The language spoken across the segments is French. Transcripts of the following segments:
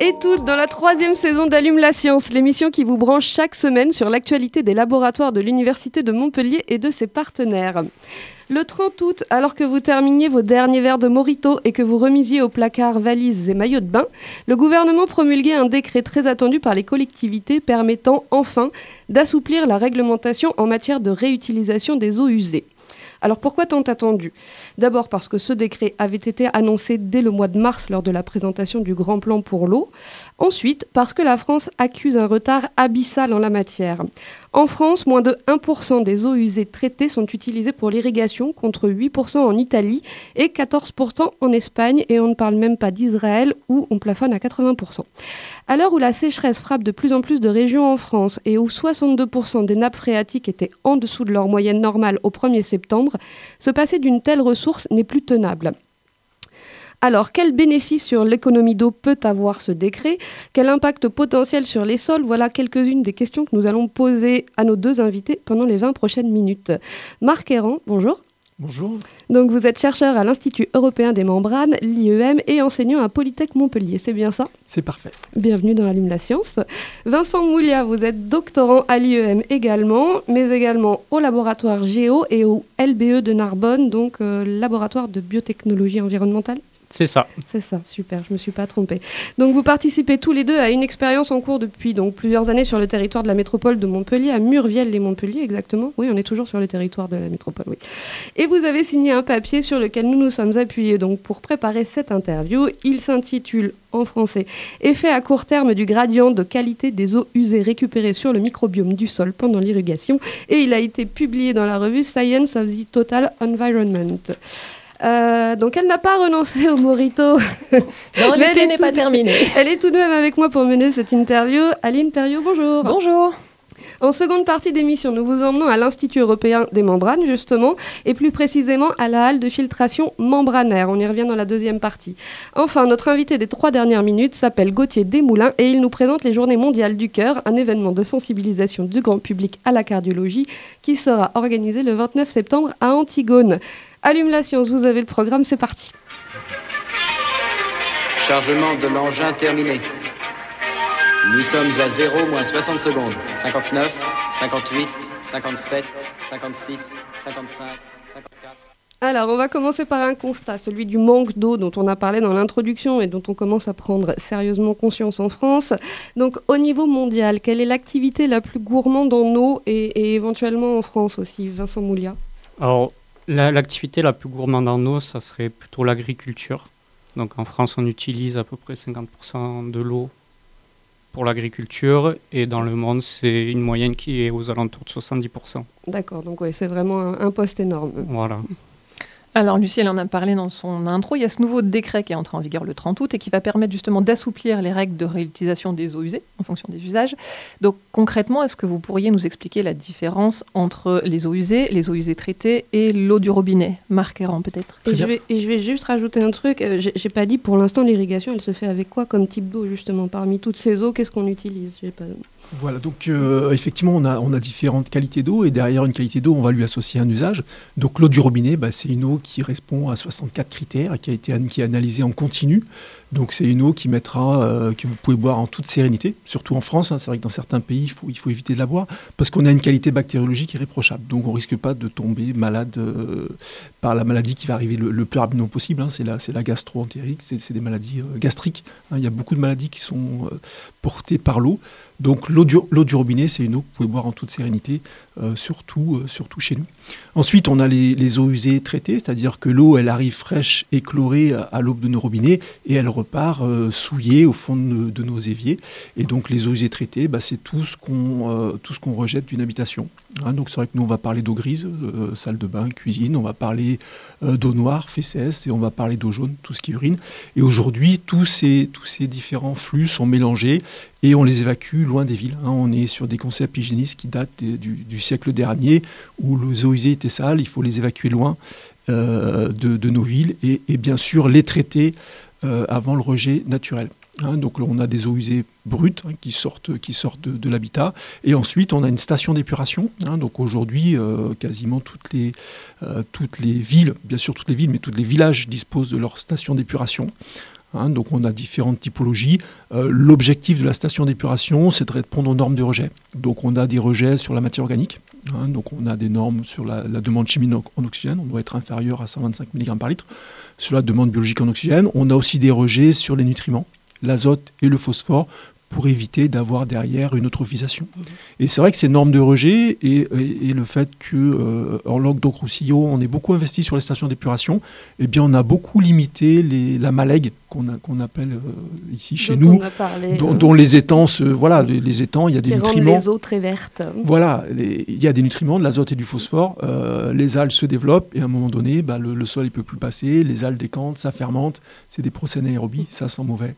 Et toutes dans la troisième saison d'Allume la science, l'émission qui vous branche chaque semaine sur l'actualité des laboratoires de l'Université de Montpellier et de ses partenaires. Le 30 août, alors que vous terminiez vos derniers verres de Morito et que vous remisiez au placard valises et maillots de bain, le gouvernement promulguait un décret très attendu par les collectivités permettant enfin d'assouplir la réglementation en matière de réutilisation des eaux usées. Alors pourquoi tant attendu? D'abord parce que ce décret avait été annoncé dès le mois de mars lors de la présentation du Grand Plan pour l'eau. Ensuite, parce que la France accuse un retard abyssal en la matière. En France, moins de 1% des eaux usées traitées sont utilisées pour l'irrigation, contre 8% en Italie et 14% en Espagne, et on ne parle même pas d'Israël où on plafonne à 80%. À l'heure où la sécheresse frappe de plus en plus de régions en France et où 62% des nappes phréatiques étaient en dessous de leur moyenne normale au 1er septembre, se passer d'une telle ressource n'est plus tenable. Alors, quel bénéfice sur l'économie d'eau peut avoir ce décret? Quel impact potentiel sur les sols? Voilà quelques-unes des questions que nous allons poser à nos deux invités pendant les 20 prochaines minutes. Marc Errand, bonjour. Bonjour. Donc, vous êtes chercheur à l'Institut européen des membranes, l'IEM, et enseignant à Polytech Montpellier, c'est bien ça? C'est parfait. Bienvenue dans Allume la Science. Vincent Moulia, vous êtes doctorant à l'IEM également, mais également au laboratoire Géo et au LBE de Narbonne, donc euh, laboratoire de biotechnologie environnementale C'est ça. c'est ça, super, je me suis pas trompée. Donc vous participez tous les deux à une expérience en cours depuis donc plusieurs années sur le territoire de la métropole de Montpellier, à Murviel-les-Montpellier exactement. Oui, on est toujours sur le territoire de la métropole, oui. Et vous avez signé un papier sur lequel nous nous sommes appuyés donc pour préparer cette interview. Il s'intitule en français Effet à court terme du gradient de qualité des eaux usées récupérées sur le microbiome du sol pendant l'irrigation et il a été publié dans la revue Science of the Total Environment. Euh, donc elle n'a pas renoncé au morito. Non, l'été est n'est tout pas de- terminé. Elle est tout de même avec moi pour mener cette interview. Aline Perriot, bonjour. Bonjour. En seconde partie d'émission, nous vous emmenons à l'Institut européen des membranes, justement, et plus précisément à la halle de filtration membranaire. On y revient dans la deuxième partie. Enfin, notre invité des trois dernières minutes s'appelle Gauthier Desmoulins et il nous présente les Journées mondiales du cœur, un événement de sensibilisation du grand public à la cardiologie qui sera organisé le 29 septembre à Antigone. Allume la science, vous avez le programme, c'est parti. Chargement de l'engin terminé. Nous sommes à 0 moins 60 secondes. 59, 58, 57, 56, 55, 54. Alors, on va commencer par un constat, celui du manque d'eau dont on a parlé dans l'introduction et dont on commence à prendre sérieusement conscience en France. Donc, au niveau mondial, quelle est l'activité la plus gourmande en eau et, et éventuellement en France aussi, Vincent Moulia Alors, l'activité la, plus gourmande en eau, ça serait plutôt l'agriculture. Donc en France, on utilise à peu près 50% de l'eau pour l'agriculture et dans le monde, c'est une moyenne qui est aux alentours de 70%. D'accord, donc oui, c'est vraiment un, un poste énorme. Voilà. Alors, Lucie, elle en a parlé dans son intro. Il y a ce nouveau décret qui est entré en vigueur le 30 août et qui va permettre justement d'assouplir les règles de réutilisation des eaux usées en fonction des usages. Donc, concrètement, est-ce que vous pourriez nous expliquer la différence entre les eaux usées, les eaux usées traitées et l'eau du robinet Marc Errand, peut-être? Et je, vais, et je vais juste rajouter un truc. euh, J'ai j'ai pas dit pour l'instant l'irrigation, elle se fait avec quoi comme type d'eau justement? Parmi toutes ces eaux, qu'est-ce qu'on utilise? J'ai pas... Voilà, donc euh, effectivement, on a, différentes qualités d'eau et derrière une qualité d'eau, on va lui associer un usage. Donc l'eau du robinet, bah, c'est une eau qui répond à 64 critères et qui a été qui est analysée en continu. Donc c'est une eau qui mettra, euh, que vous pouvez boire en toute sérénité, surtout en France. hein. c'est vrai que dans certains pays, il faut, il faut éviter de la boire parce qu'on a une qualité bactériologique irréprochable. Donc on risque pas de tomber malade euh, par la maladie qui va arriver le, plus rapidement possible. hein. C'est la, gastro-entérite, c'est des maladies euh, gastriques. hein. Il y a beaucoup de maladies qui sont portées par l'eau. Donc l'eau du, robinet, c'est une eau que vous pouvez boire en toute sérénité, surtout, euh, surtout chez nous. Ensuite, on a les, eaux usées traitées, c'est-à-dire que l'eau, elle arrive fraîche et chlorée à, l'aube de nos robinets et elle repart euh, souillée au fond de, nos- éviers. Et donc les eaux usées traitées, bah, c'est euh, tout ce qu'on rejette d'une habitation. Hein, donc c'est vrai que nous on va parler d'eau grise, euh, salle de bain, cuisine, on va parler euh, d'eau noire, FCS, et on va parler d'eau jaune, tout ce qui urine. Et aujourd'hui tous ces, différents flux sont mélangés et on les évacue loin des villes. hein. On est sur des concepts hygiénistes qui datent du, siècle dernier où les eaux usées étaient sales, il faut les évacuer loin euh, de, nos villes et, bien sûr les traiter avant le rejet naturel. Hein, donc on a des eaux usées brutes hein, qui sortent, de, l'habitat. Et ensuite, on a une station d'épuration. hein. donc aujourd'hui, euh, quasiment toutes les, euh, toutes les villes, bien sûr toutes les villes, mais tous les villages disposent de leur station d'épuration. Donc on a différentes typologies. Euh, L'objectif de la station d'épuration, c'est de répondre aux normes de rejet. Donc on a des rejets sur la matière organique. donc on a des normes sur la, la demande chimique en oxygène. On doit être inférieur à 125 mg par litre. Sur la demande biologique en oxygène, on a aussi des rejets sur les nutriments, l'azote et le phosphore pour éviter d'avoir derrière une eutrophisation. Et c'est vrai que ces normes de rejet et, et- et le fait que euh, en langue d'Oncroussillot, on est beaucoup investi sur les stations d'épuration, eh bien on a beaucoup limité les, la malègue qu'on appelle euh, ici chez Dont nous, parlé, dont, euh, dont les étangs, se- voilà, les, les étangs, il y a des nutriments. les eaux très vertes. Voilà, les- il y a des nutriments, de l'azote et du phosphore. euh, les algues se développent et à un moment donné, bah, le, le sol ne peut plus passer. Les algues décantent, ça fermente. C'est des procès anaérobies, ça sent mauvais.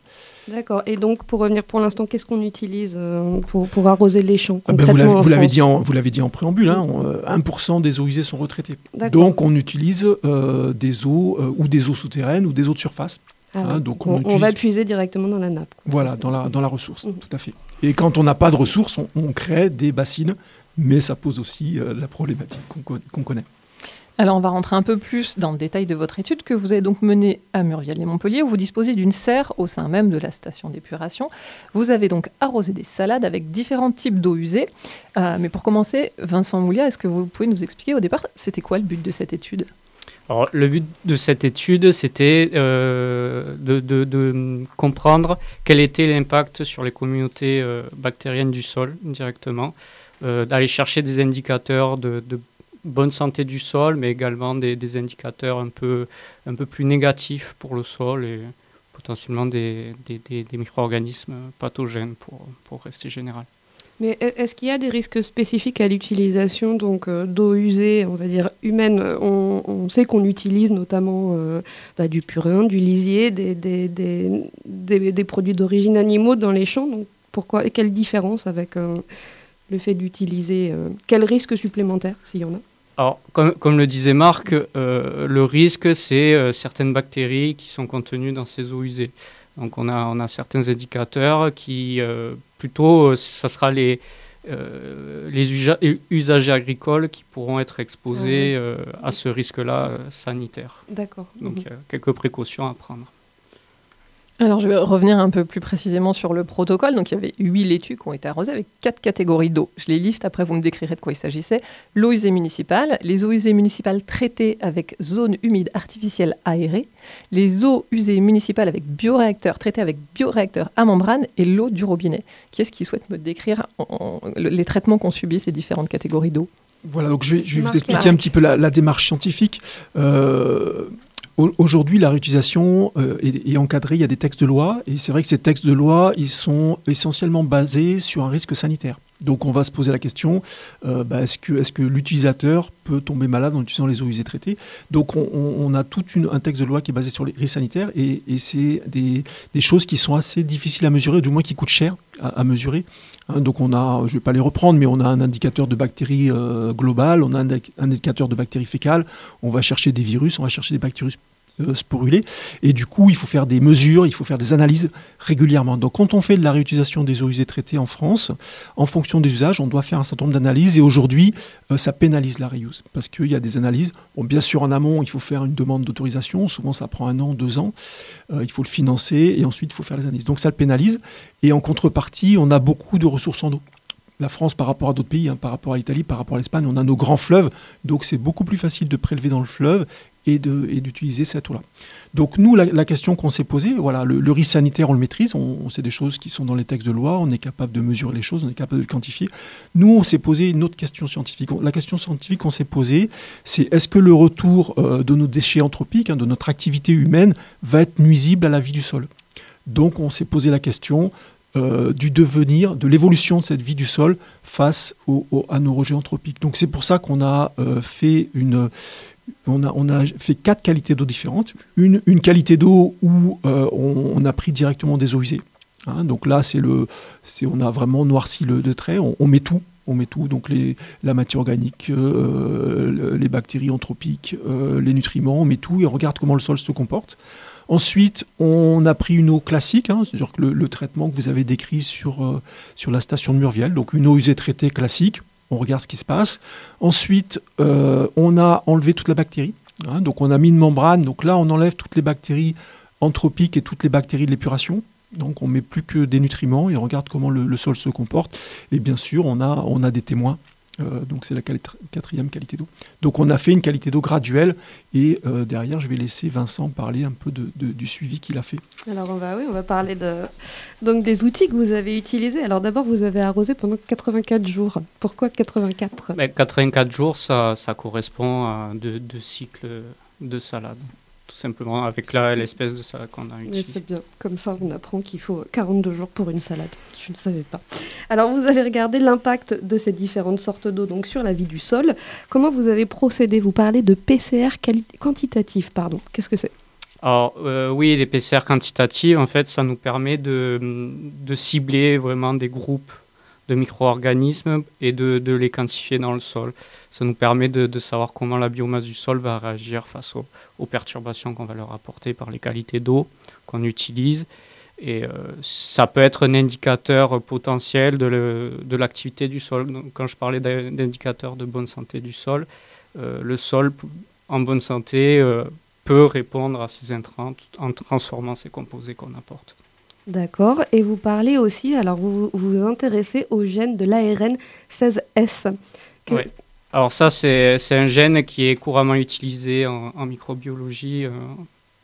D'accord. Et donc, pour revenir pour l'instant, qu'est-ce qu'on utilise euh, pour, pour arroser les champs Ah ben, vous l'avez dit, en- vous l'avez dit en préambule, hein, on, euh, 1% des eaux usées sont retraitées. Donc on utilise euh, des eaux euh, ou des eaux souterraines ou des eaux de surface. Ah Hein, ouais. donc on, on, on utilise- va puiser directement dans la nappe. quoi. Voilà, dans la, dans la ressource, tout à fait. Et quand on n'a pas de ressources, on, on crée des bassines, mais ça pose aussi la problématique qu'on connaît. Alors, on va rentrer un peu plus dans le détail de votre étude que vous avez donc menée à Murviel et Montpellier, où vous disposez d'une serre au sein même de la station d'épuration. Vous avez donc arrosé des salades avec différents types d'eau usée. Euh, mais pour commencer, Vincent Moulia, est-ce que vous pouvez nous expliquer au départ, c'était quoi le but de cette étude? Alors, le but de cette étude, c'était euh, de, comprendre quel était l'impact sur les communautés euh, bactériennes du sol directement, d'aller chercher des indicateurs de bonne santé du sol, mais également des, indicateurs un peu, un peu plus négatifs pour le sol et potentiellement des, des- des- micro-organismes pathogènes pour, pour rester général. Mais est-ce qu'il y a des risques spécifiques à l'utilisation donc euh, d'eau usée, on va dire humaine? On, sait qu'on utilise notamment euh, bah, du purin, du lisier, des, des, des, produits d'origine animaux dans les champs. Donc pourquoi et quelle différence avec euh, le fait d'utiliser euh, quel risque supplémentaire s'il y en a? Alors, comme, comme le disait Marc, euh, le risque, c'est euh, certaines bactéries qui sont contenues dans ces eaux usées. Donc, on a, on a certains indicateurs qui, euh, plutôt, ça sera les, les usa- usagers agricoles qui pourront être exposés Ah à ce risque-là sanitaire. D'accord. Donc, Mhm. il y a quelques précautions à prendre. Alors, je vais revenir un peu plus précisément sur le protocole. Donc, il y avait huit laitues qui ont été arrosées avec quatre catégories d'eau. Je les liste, après vous me décrirez de quoi il s'agissait. L'eau usée municipale, les eaux usées municipales traitées avec zone humide artificielle aérée, les eaux usées municipales avec bioréacteurs traités avec bioréacteurs à membrane et l'eau du robinet. Qui est-ce qui souhaite me décrire en- en- le- les traitements qu'ont subis ces différentes catégories d'eau? Voilà, donc je vais, je vais vous expliquer un petit peu la, la démarche scientifique. Euh, Aujourd'hui, la réutilisation euh, est, est encadrée, il y a des textes de loi, et c'est vrai que ces textes de loi, ils sont essentiellement basés sur un risque sanitaire. Donc on va se poser la question, euh, bah, est-ce que, l'utilisateur peut tomber malade en utilisant les eaux usées traitées? Donc on, a tout un texte de loi qui est basé sur les risques sanitaires, et, c'est des, choses qui sont assez difficiles à mesurer, du moins qui coûtent cher à, mesurer. Hein, donc on a, je ne vais pas les reprendre, mais on a un indicateur de bactéries euh, global, on a un, indic- un indicateur de bactéries fécales, on va chercher des virus, on va chercher des bactéries sporulées, et du coup il faut faire des mesures, il faut faire des analyses régulièrement. Donc quand on fait de la réutilisation des eaux usées traitées en France, en fonction des usages, on doit faire un certain nombre d'analyses, et aujourd'hui euh, ça pénalise la reuse, parce qu'il y a des analyses, bon, bien sûr en amont il faut faire une demande d'autorisation, souvent ça prend un an, deux ans, euh, il faut le financer, et ensuite il faut faire les analyses. Donc ça le pénalise, et en contrepartie on a beaucoup de ressources en eau. La France par rapport à d'autres pays, hein, par rapport à l'Italie, par rapport à l'Espagne, on a nos grands fleuves, donc c'est beaucoup plus facile de prélever dans le fleuve et d'utiliser cette eau-là. Donc nous, la, question qu'on s'est posée, voilà, le, le risque sanitaire, on le maîtrise, on, sait des choses qui sont dans les textes de loi, on est capable de mesurer les choses, on est capable de le quantifier. Nous, on s'est posé une autre question scientifique. La question scientifique qu'on s'est posée, c'est est-ce que le retour euh, de nos déchets anthropiques, hein, de notre activité humaine, va être nuisible à la vie du sol? Donc on s'est posé la question, euh, du devenir, de l'évolution de cette vie du sol face à nos rejets anthropiques. Donc c'est pour ça qu'on a euh, fait une, on a, fait quatre qualités d'eau différentes. Une, qualité d'eau où euh, on, a pris directement des eaux usées. Hein, donc là, c'est le, c'est, on a vraiment noirci le, trait. On, met tout, on met tout. Donc la matière organique, euh, le- les bactéries anthropiques, euh, les nutriments, on met tout et on regarde comment le sol se comporte. Ensuite, on a pris une eau classique, hein, c'est-à-dire que le, traitement que vous avez décrit sur, sur la station de Murviel, donc une eau usée traitée classique, on regarde ce qui se passe. Ensuite, euh, on a enlevé toute la bactérie, hein, donc on a mis une membrane, donc là on enlève toutes les bactéries anthropiques et toutes les bactéries de l'épuration. Donc on met plus que des nutriments et on regarde comment le, sol se comporte. Et bien sûr, on a des témoins. Euh, donc c'est la quali- quatrième qualité d'eau. Donc on a fait une qualité d'eau graduelle et euh, derrière je vais laisser Vincent parler un peu de- de- du suivi qu'il a fait. Alors on va, oui, on va parler de, donc des outils que vous avez utilisés. Alors d'abord, vous avez arrosé pendant 84 jours. Pourquoi 84 Ben, 84 jours, ça, ça correspond à deux, deux cycles de salade, tout simplement, avec l'espèce de salade qu'on a utilisée. c'est bien. Comme ça, on apprend qu'il faut 42 jours pour une salade. Je ne savais pas. Alors, vous avez regardé l'impact de ces différentes sortes d'eau donc sur la vie du sol. Comment vous avez procédé? Vous parlez de PCR quantitatif, pardon. Qu'est-ce que c'est? Alors, euh, oui, les PCR quantitatives, en fait, ça nous permet de, de cibler vraiment des groupes de micro-organismes et de, les quantifier dans le sol. Ça nous permet de, savoir comment la biomasse du sol va réagir face aux, perturbations qu'on va leur apporter par les qualités d'eau qu'on utilise. Et euh, ça peut être un indicateur potentiel de, l'activité du sol. Quand je parlais d'in- d'indicateur de bonne santé du sol, euh, le sol en bonne santé euh, peut répondre à ces intrants en transformant ces composés qu'on apporte. D'accord. Et vous parlez aussi, alors vous vous vous intéressez au gène de l'ARN 16S. Que- Ouais. Alors ça, c'est un gène qui est couramment utilisé en, en microbiologie euh,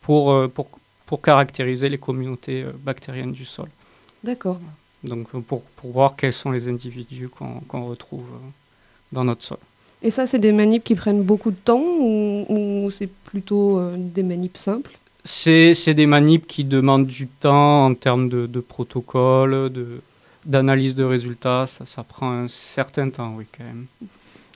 pour, euh, pour, pour caractériser les communautés euh, bactériennes du sol. D'accord. Donc pour, pour voir quels sont les individus qu'on retrouve dans notre sol. Et ça, c'est des manips qui prennent beaucoup de temps ou, ou c'est plutôt euh, des manips simples? C'est des manips qui demandent du temps en termes de, de protocole, d'analyse de résultats. Ça, ça prend un certain temps, oui, quand même.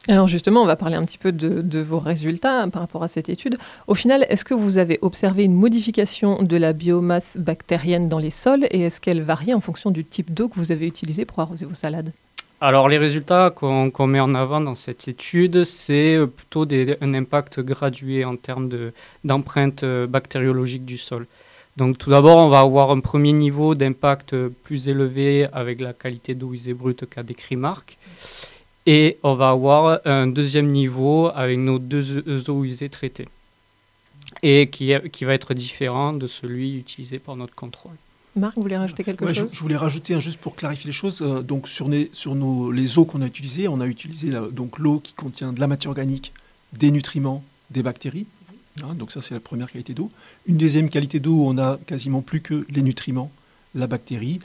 Alors justement, on va parler un petit peu de, de vos résultats hein, par rapport à cette étude. Au final, est-ce que vous avez observé une modification de la biomasse bactérienne dans les sols et est-ce qu'elle varie en fonction du type d'eau que vous avez utilisé pour arroser vos salades? Alors, les résultats qu'on met en avant dans cette étude, c'est euh, plutôt un impact gradué en termes de- d'empreinte euh, bactériologique du sol. Donc, tout d'abord, on va avoir un premier niveau d'impact euh, plus élevé avec la qualité d'eau usée brute qu'a décrit Marc. Et on va avoir un deuxième niveau avec nos deux eaux usées traitées. Et qui, qui va être différent de celui utilisé par notre contrôle. Marc, vous voulez rajouter quelque Ouais, je, chose? je voulais rajouter, hein, juste pour clarifier les choses, euh, donc sur, les, sur nos, les eaux qu'on a utilisées, on a utilisé la- donc l'eau qui contient de la matière organique, des nutriments, des bactéries. Hein, donc ça, c'est la première qualité d'eau. Une deuxième qualité d'eau, on a quasiment plus que les nutriments, la bactérie.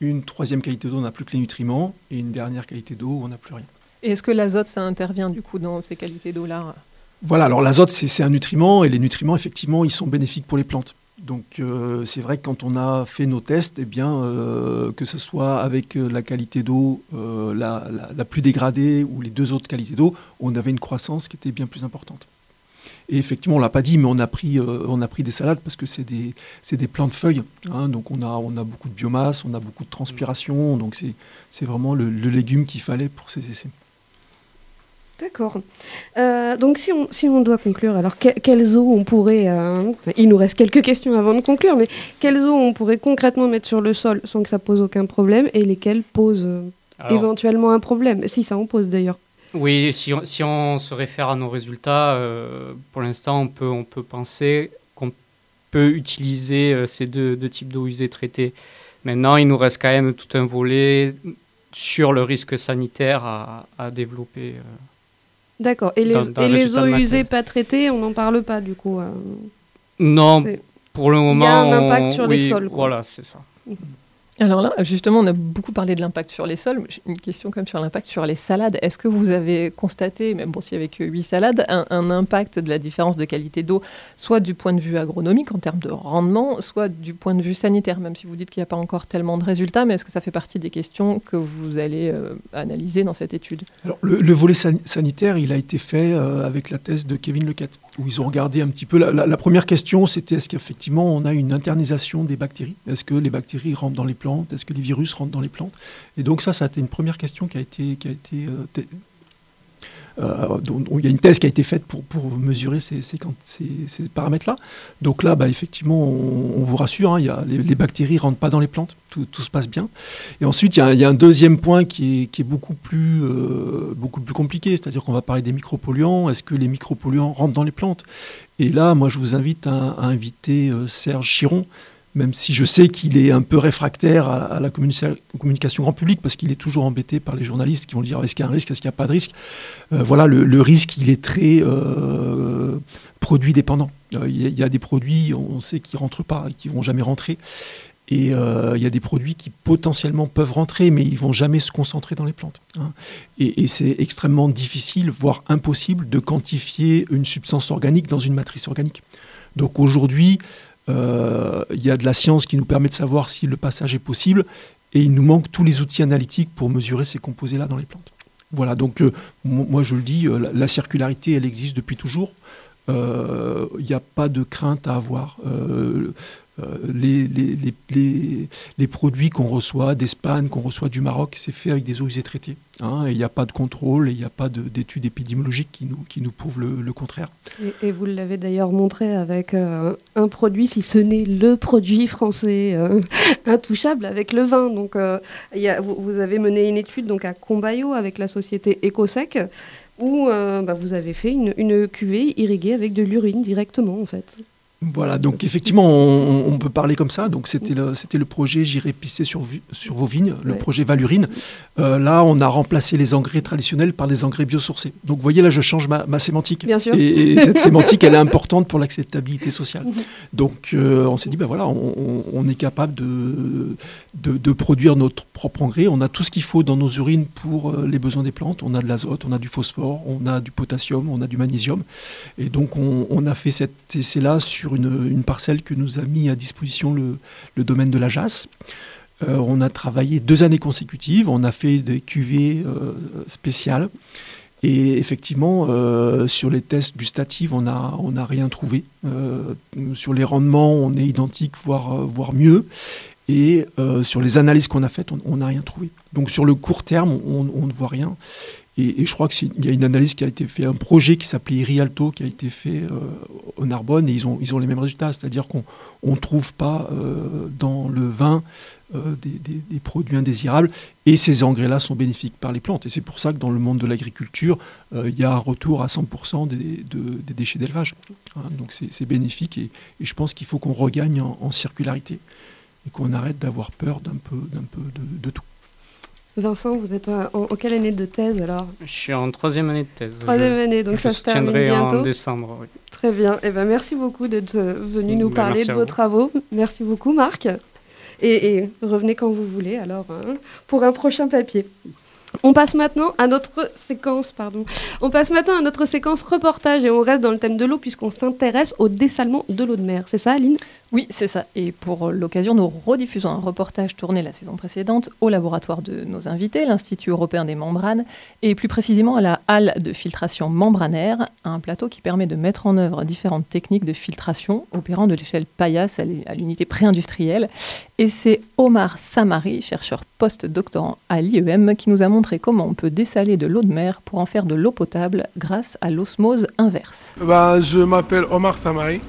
Une troisième qualité d'eau, on n'a plus que les nutriments. Et une dernière qualité d'eau, on n'a plus rien. Et est-ce que l'azote, ça intervient du coup dans ces qualités d'eau-là? Voilà, alors l'azote, c'est c'est un nutriment, et les nutriments, effectivement, ils sont bénéfiques pour les plantes. Donc euh, c'est vrai que quand on a fait nos tests, eh bien, euh, que ce soit avec euh, la qualité d'eau la, la- plus dégradée ou les deux autres qualités d'eau, on avait une croissance qui était bien plus importante. Et effectivement, on l'a pas dit, mais on a pris, on a pris des salades parce que c'est des, des plants de feuilles. hein, donc on a, on a beaucoup de biomasse, on a beaucoup de transpiration. Donc c'est, vraiment le légume qu'il fallait pour ces essais. D'accord. Euh, donc si on, si on doit conclure, alors que- quelles eaux on pourrait... euh, il nous reste quelques questions avant de conclure, mais quelles eaux on pourrait concrètement mettre sur le sol sans que ça pose aucun problème et lesquelles posent euh, Alors- éventuellement un problème? Si ça en pose d'ailleurs. Oui, si on, si on se réfère à nos résultats, pour l'instant, on peut, on peut penser qu'on peut utiliser ces deux, deux types d'eau usée traitées. Maintenant, il nous reste quand même tout un volet sur le risque sanitaire à, à développer. D'accord. Et les, Dans- dans et le les résultat eaux usées pas traitées, on n'en parle pas du coup. euh, Non, pour le Il y moment. a un impact on- sur les sols, quoi. Voilà, c'est ça. Alors là, justement, on a beaucoup parlé de l'impact sur les sols. Une question quand même sur l'impact sur les salades. Est-ce que vous avez constaté, même bon, si avec huit salades, un, impact de la différence de qualité d'eau, soit du point de vue agronomique en termes de rendement, soit du point de vue sanitaire, même si vous dites qu'il n'y a pas encore tellement de résultats, mais est-ce que ça fait partie des questions que vous allez euh, analyser dans cette étude? Alors, le, le, volet san sanitaire, il a été fait euh, avec la thèse de Kevin Lequette, où ils ont regardé un petit peu. La, première question, c'était est-ce qu'effectivement on a une internalisation des bactéries? Est-ce que les bactéries rentrent dans les plantes? Est-ce que les virus rentrent dans les plantes? Et donc ça, ça a été une première question qui a été... Euh, dont il y a une thèse qui a été faite pour, pour mesurer ces, ces, paramètres-là. Donc là, bah, effectivement, on, vous rassure, hein, il y a, les, bactéries ne rentrent pas dans les plantes, tout, se passe bien. Et ensuite, il y a, un deuxième point qui est, qui est beaucoup, plus, euh, beaucoup plus compliqué, c'est-à-dire qu'on va parler des micropolluants. Est-ce que les micropolluants rentrent dans les plantes? Et là, moi, je vous invite à, à inviter euh, Serge Chiron, même si je sais qu'il est un peu réfractaire à, la communication grand public, parce qu'il est toujours embêté par les journalistes qui vont dire est-ce qu'il y a un risque, est-ce qu'il n'y a pas de risque? Euh, voilà, le, risque, il est très euh, produit dépendant. Euh, il, y a, des produits, on sait, qui ne rentrent pas, qui ne vont jamais rentrer. Et il y a des produits qui potentiellement peuvent rentrer, mais ils ne vont jamais se concentrer dans les plantes. Hein. Et, c'est extrêmement difficile, voire impossible, de quantifier une substance organique dans une matrice organique. Donc aujourd'hui, il y a de la science qui nous permet de savoir si le passage est possible et il nous manque tous les outils analytiques pour mesurer ces composés-là dans les plantes. Voilà, donc euh, moi je le dis, euh, la, circularité elle existe depuis toujours. Il n'y a pas de crainte à avoir. Les, les, les, les, produits qu'on reçoit d'Espagne, qu'on reçoit du Maroc, c'est fait avec des eaux usées traitées. Hein, il n'y a pas de contrôle, il n'y a pas d'études épidémiologiques qui nous, qui nous prouvent le, contraire. Et, vous l'avez d'ailleurs montré avec euh, un produit, si ce n'est le produit français euh, intouchable, avec le vin. Donc, euh, vous, avez mené une étude donc, à Combayo avec la société Ecosec où bah, vous avez fait une, une cuvée irriguée avec de l'urine directement en fait. Voilà, donc effectivement, on, on, peut parler comme ça. Donc c'était le, c'était le projet J'irai pisser sur, sur vos vignes, le ouais. projet Valurine. Euh, là, on a remplacé les engrais traditionnels par des engrais biosourcés. Donc vous voyez, là, je change ma, ma sémantique. Bien sûr. Et, et cette sémantique, elle est importante pour l'acceptabilité sociale. Donc euh, on s'est dit, ben voilà, on, on, est capable de, de, de, produire notre propre engrais. On a tout ce qu'il faut dans nos urines pour euh, les besoins des plantes. On a de l'azote, on a du phosphore, on a du potassium, on a du magnésium. Et donc on, on a fait cet essai-là sur une, parcelle que nous a mis à disposition le, domaine de la Jasse. Euh, on a travaillé deux années consécutives, on a fait des cuvées euh, spéciales. Et effectivement, euh, sur les tests gustatifs, on n'a on rien trouvé. Sur les rendements, on est identique, voire, voire mieux. Et sur les analyses qu'on a faites, on n'a rien trouvé. Donc sur le court terme, on ne voit rien. Et, je crois qu'il y a une analyse qui a été faite, un projet qui s'appelait Rialto, qui a été fait euh, au Narbonne, et ils ont, les mêmes résultats. C'est-à-dire qu'on ne trouve pas euh, dans le vin euh, des, produits indésirables, et ces engrais-là sont bénéfiques par les plantes. Et c'est pour ça que dans le monde de l'agriculture, euh, il y a un retour à 100% des, de, des, déchets d'élevage. Hein, donc c'est bénéfique, et, je pense qu'il faut qu'on regagne en, circularité, et qu'on arrête d'avoir peur d'un peu, de tout. Vincent, vous êtes en, en, quelle année de thèse alors? Je suis en troisième année de thèse. Troisième je, année, donc je ça se termine bientôt. en décembre. Oui. Très bien. Et eh ben, merci beaucoup d'être venu nous ben, parler de vos travaux. Merci beaucoup, Marc. Et, et, revenez quand vous voulez alors hein, pour un prochain papier. On passe maintenant à notre séquence, pardon. On passe maintenant à notre séquence reportage et on reste dans le thème de l'eau puisqu'on s'intéresse au dessalement de l'eau de mer. C'est ça, Aline? Oui, c'est ça. Et pour l'occasion, nous rediffusons un reportage tourné la saison précédente au laboratoire de nos invités, l'Institut européen des membranes, et plus précisément à la halle de filtration membranaire, un plateau qui permet de mettre en œuvre différentes techniques de filtration opérant de l'échelle paillasse à l'unité pré-industrielle. Et c'est Omar Samari, chercheur post-doctorant à l'IEM, qui nous a montré comment on peut dessaler de l'eau de mer pour en faire de l'eau potable grâce à l'osmose inverse. Bah, je m'appelle Omar Samari.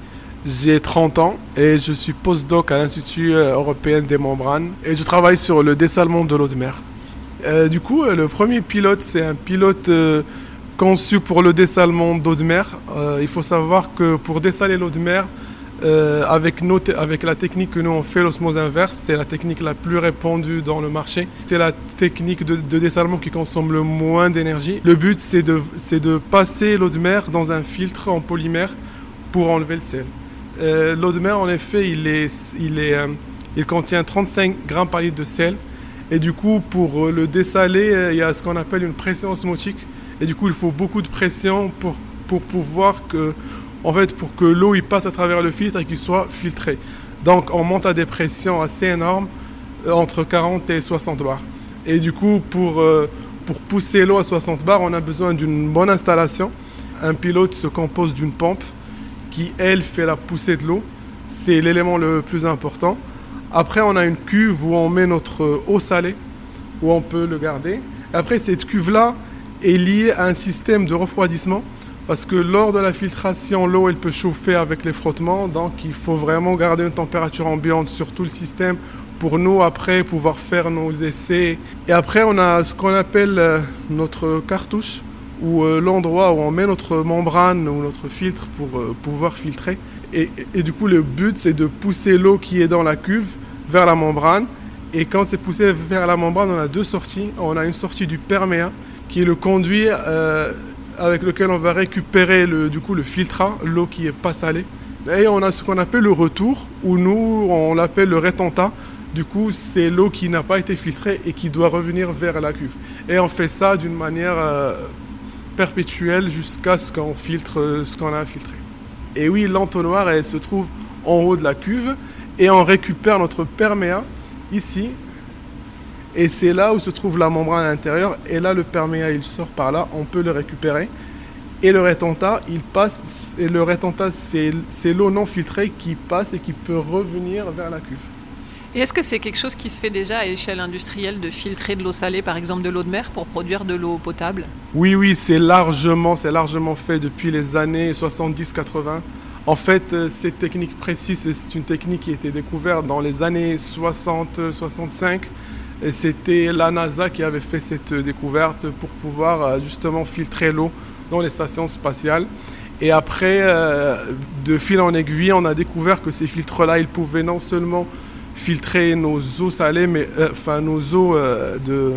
J'ai 30 ans et je suis postdoc à l'Institut européen des membranes et je travaille sur le dessalement de l'eau de mer. Euh, du coup, le premier pilote, c'est un pilote euh, conçu pour le dessalement d'eau de mer. Euh, il faut savoir que pour dessaler l'eau de mer, euh, avec, nos avec la technique que nous on fait l'osmose inverse, c'est la technique la plus répandue dans le marché. C'est la technique de, de, dessalement qui consomme le moins d'énergie. Le but c'est de, de passer l'eau de mer dans un filtre en polymère pour enlever le sel. Euh, l'eau de mer en effet il est, il est, euh, Il contient 35 grammes par litre de sel. Et du coup, pour le dessaler, il y a ce qu'on appelle une pression osmotique. Et du coup, il faut beaucoup de pression pour, pour pouvoir que, en fait, pour que l'eau passe à travers le filtre et qu'il soit filtré. Donc, on monte à des pressions assez énormes, euh, entre 40 et 60 bars. Et du coup, pour, euh, pour pousser l'eau à 60 bars, on a besoin d'une bonne installation. Un pilote se compose d'une pompe qui, elle, fait la poussée de l'eau. C'est l'élément le plus important. Après, on a une cuve où on met notre eau salée, où on peut le garder. Après, cette cuve-là est liée à un système de refroidissement, parce que lors de la filtration, l'eau, elle peut chauffer avec les frottements, donc il faut vraiment garder une température ambiante sur tout le système pour nous, après, pouvoir faire nos essais. Et après, on a ce qu'on appelle euh, notre cartouche, ou euh, l'endroit où on met notre membrane ou notre filtre pour euh, pouvoir filtrer. Et, du coup, le but, c'est de pousser l'eau qui est dans la cuve vers la membrane. Et quand c'est poussé vers la membrane, on a deux sorties. On a une sortie du perméa, qui est le conduit avec lequel on va récupérer le, du coup, le filtrat, l'eau qui est pas salée. Et on a ce qu'on appelle le retour, où nous, on l'appelle le rétentat. Du coup, c'est l'eau qui n'a pas été filtrée et qui doit revenir vers la cuve. Et on fait ça d'une manière euh, perpétuelle jusqu'à ce qu'on filtre euh, ce qu'on a filtré. Et oui, l'entonnoir, elle se trouve en haut de la cuve et on récupère notre perméa ici. Et c'est là où se trouve la membrane à l'intérieur. Et là, le perméa, il sort par là. On peut le récupérer. Et le rétentat, il passe. Et le rétentat, c'est l'eau non filtrée qui passe et qui peut revenir vers la cuve. Et est-ce que c'est quelque chose qui se fait déjà à échelle industrielle de filtrer de l'eau salée, par exemple de l'eau de mer, pour produire de l'eau potable? Oui, oui, c'est largement, c'est largement fait depuis les années 70-80. En fait, euh, cette technique précise, c'est une technique qui a été découverte dans les années 60-65. C'était la NASA qui avait fait cette découverte pour pouvoir euh, justement filtrer l'eau dans les stations spatiales. Et après, euh, de fil en aiguille, on a découvert que ces filtres-là, ils pouvaient non seulement filtrer nos eaux salées, mais euh, enfin nos eaux de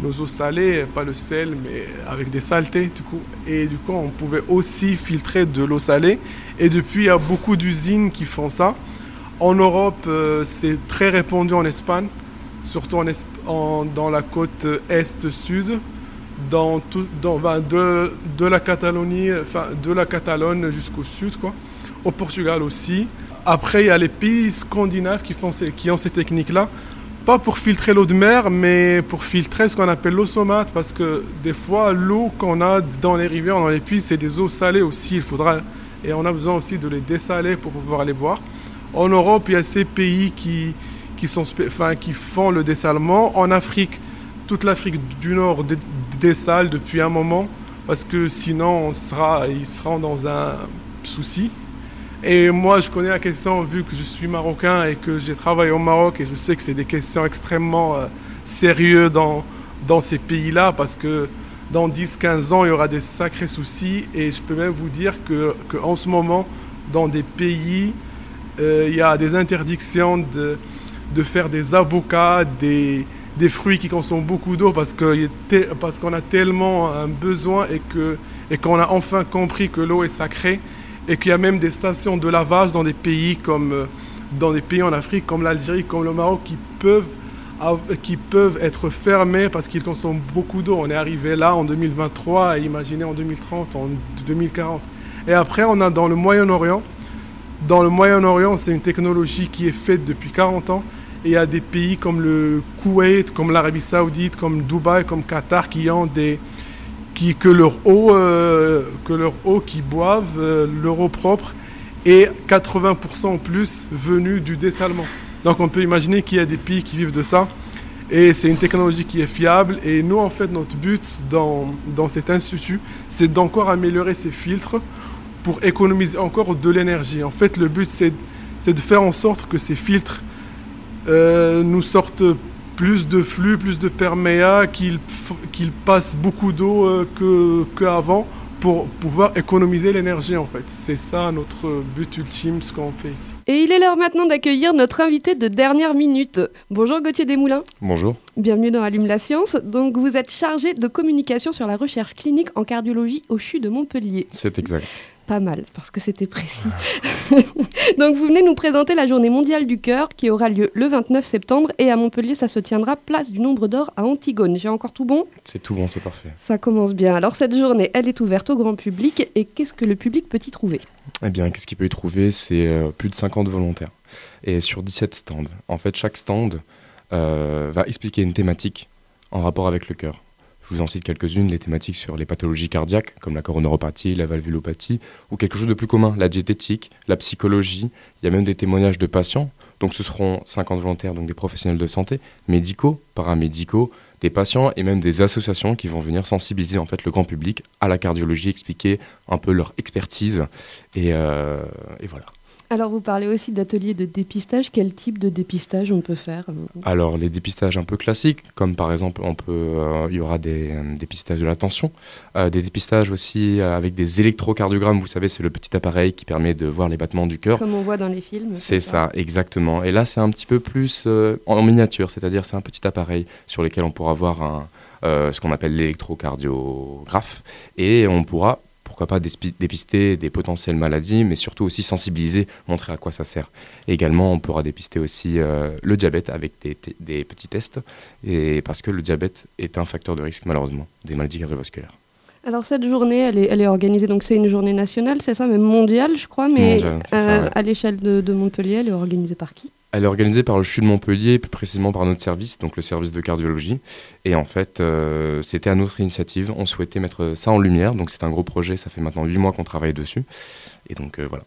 nos eaux salées, pas le sel, mais avec des saletés du coup. Et du coup, on pouvait aussi filtrer de l'eau salée. Et depuis, il y a beaucoup d'usines qui font ça. En Europe, c'est très répandu en Espagne, surtout en, dans la côte est-sud, dans dans, ben, de, la Catalogne, jusqu'au sud, quoi. Au Portugal aussi. Après, il y a les pays scandinaves qui, font ces, qui ont ces techniques-là, pas pour filtrer l'eau de mer, mais pour filtrer ce qu'on appelle l'eau saumâtre, parce que des fois, l'eau qu'on a dans les rivières, dans les puits, c'est des eaux salées aussi. Il faudra, et on a besoin aussi de les dessaler pour pouvoir les boire. En Europe, il y a ces pays qui, qui, sont, enfin, qui font le dessalement. En Afrique, toute l'Afrique du Nord dessale depuis un moment, parce que sinon, on sera, ils seront dans un souci. Et moi, je connais la question vu que je suis marocain et que j'ai travaillé au Maroc et je sais que c'est des questions extrêmement euh, sérieuses dans, dans ces pays-là parce que dans 10-15 ans, il y aura des sacrés soucis et je peux même vous dire que, que en ce moment, dans des pays, euh, il y a des interdictions de, de faire des avocats, des, des fruits qui consomment beaucoup d'eau parce qu'on a tellement un besoin et qu'on et a enfin compris que l'eau est sacrée et qu'il y a même des stations de lavage dans des pays comme euh, dans des pays en Afrique comme l'Algérie, comme le Maroc qui peuvent qui peuvent être fermés parce qu'ils consomment beaucoup d'eau. On est arrivé là en 2023 et imaginez en 2030, en 2040. Et après, on a dans le Moyen-Orient. Dans le Moyen-Orient, c'est une technologie qui est faite depuis 40 ans. Et a des pays comme le Koweït, comme l'Arabie Saoudite, comme Dubaï, comme Qatar qui ont des, qui, que leur eau, euh, que leur eau qui boivent, euh, leur eau propre, est 80% en plus venue du dessalement. Donc on peut imaginer qu'il y a des pays qui vivent de ça. Et c'est une technologie qui est fiable. Et nous, en fait, notre but dans, dans cet institut, c'est d'encore améliorer ces filtres pour économiser encore de l'énergie. En fait, le but, c'est de faire en sorte que ces filtres euh, nous sortent plus de flux, plus de perméa, qu'ils qu passent beaucoup d'eau euh, qu'avant pour pouvoir économiser l'énergie en fait. C'est ça notre but ultime, ce qu'on fait ici. Et il est l'heure maintenant d'accueillir notre invité de dernière minute. Bonjour Gauthier Desmoulins. Bonjour. Bienvenue dans Allume la Science. Donc vous êtes chargé de communication sur la recherche clinique en cardiologie au CHU de Montpellier. C'est exact. Pas mal, parce que c'était précis. Donc vous venez nous présenter la journée mondiale du cœur qui aura lieu le 29 septembre et à Montpellier, ça se tiendra place du Nombre d'Or à Antigone. J'ai encore tout bon? C'est tout bon, c'est parfait. Ça commence bien. Alors cette journée, elle est ouverte au grand public et qu'est-ce que le public peut y trouver? Eh bien, qu'est-ce qu'il peut y trouver? C'est euh, plus de 50 volontaires et sur 17 stands. En fait, chaque stand euh, va expliquer une thématique en rapport avec le cœur. Je vous en cite quelques-unes, les thématiques sur les pathologies cardiaques, comme la coronoropathie, la valvulopathie, ou quelque chose de plus commun, la diététique, la psychologie. Il y a même des témoignages de patients. Donc ce seront 50 volontaires, donc des professionnels de santé, médicaux, paramédicaux, des patients et même des associations qui vont venir sensibiliser en fait le grand public à la cardiologie, expliquer un peu leur expertise. Et, euh, et voilà. Alors vous parlez aussi d'ateliers de dépistage. Quel type de dépistage on peut faire Alors les dépistages un peu classiques, comme par exemple on peut, euh, il y aura des euh, dépistages de la tension, euh, des dépistages aussi euh, avec des électrocardiogrammes. Vous savez, c'est le petit appareil qui permet de voir les battements du cœur. Comme on voit dans les films. C'est ça, exactement. Et là, c'est un petit peu plus euh, en miniature, c'est-à-dire c'est un petit appareil sur lequel on pourra voir un, euh, ce qu'on appelle l'électrocardiographe, et on pourra pourquoi pas dépister des potentielles maladies, mais surtout aussi sensibiliser, montrer à quoi ça sert. également, on pourra dépister aussi euh, le diabète avec des, petits tests, et parce que le diabète est un facteur de risque malheureusement des maladies cardiovasculaires. Alors cette journée, elle est, elle est organisée, donc c'est une journée nationale, c'est ça, même mondiale, je crois, mais Mondiale, c'est ça, euh, ouais. à l'échelle de, de Montpellier, elle est organisée par qui? Elle est organisée par le CHU de Montpellier, plus précisément par notre service, donc le service de cardiologie. Et en fait, euh, c'était à notre initiative. On souhaitait mettre ça en lumière. Donc c'est un gros projet. Ça fait maintenant huit mois qu'on travaille dessus. Et donc euh, voilà.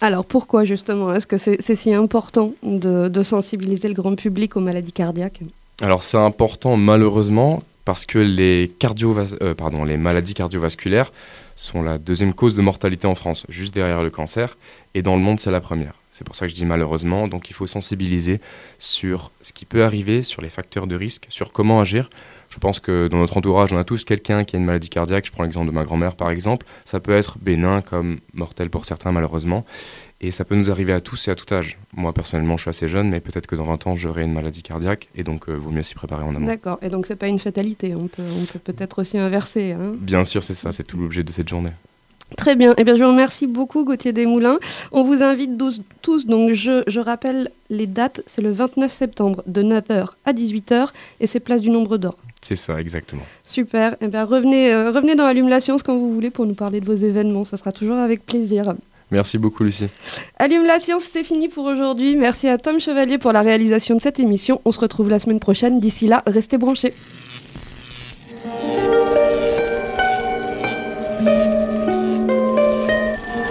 Alors pourquoi justement Est-ce que c'est c'est si important de, de sensibiliser le grand public aux maladies cardiaques? Alors c'est important malheureusement parce que les, cardiovas- euh, pardon, les maladies cardiovasculaires sont la deuxième cause de mortalité en France, juste derrière le cancer. Et dans le monde, c'est la première. C'est pour ça que je dis malheureusement. Donc il faut sensibiliser sur ce qui peut arriver, sur les facteurs de risque, sur comment agir. Je pense que dans notre entourage, on a tous quelqu'un qui a une maladie cardiaque. Je prends l'exemple de ma grand-mère par exemple. Ça peut être bénin comme mortel pour certains malheureusement. Et ça peut nous arriver à tous et à tout âge. Moi personnellement, je suis assez jeune, mais peut-être que dans 20 ans, j'aurai une maladie cardiaque. Et donc, euh, vaut mieux s'y préparer en amont. D'accord, et donc c'est pas une fatalité, on peut on peut peut-être aussi inverser. hein. Bien sûr, c'est ça, c'est tout l'objet de cette journée. Très bien. Eh bien, je vous remercie beaucoup, Gauthier Desmoulins. On vous invite tous, tous donc je, je rappelle les dates, c'est le 29 septembre de 9h à 18h et c'est place du Nombre d'Or. C'est ça, exactement. Super. Eh bien, revenez, euh, revenez dans Allume la Science quand vous voulez pour nous parler de vos événements. Ça sera toujours avec plaisir. Merci beaucoup, Lucie. Allume la Science, c'est fini pour aujourd'hui. Merci à Tom Chevalier pour la réalisation de cette émission. On se retrouve la semaine prochaine. D'ici là, restez branchés.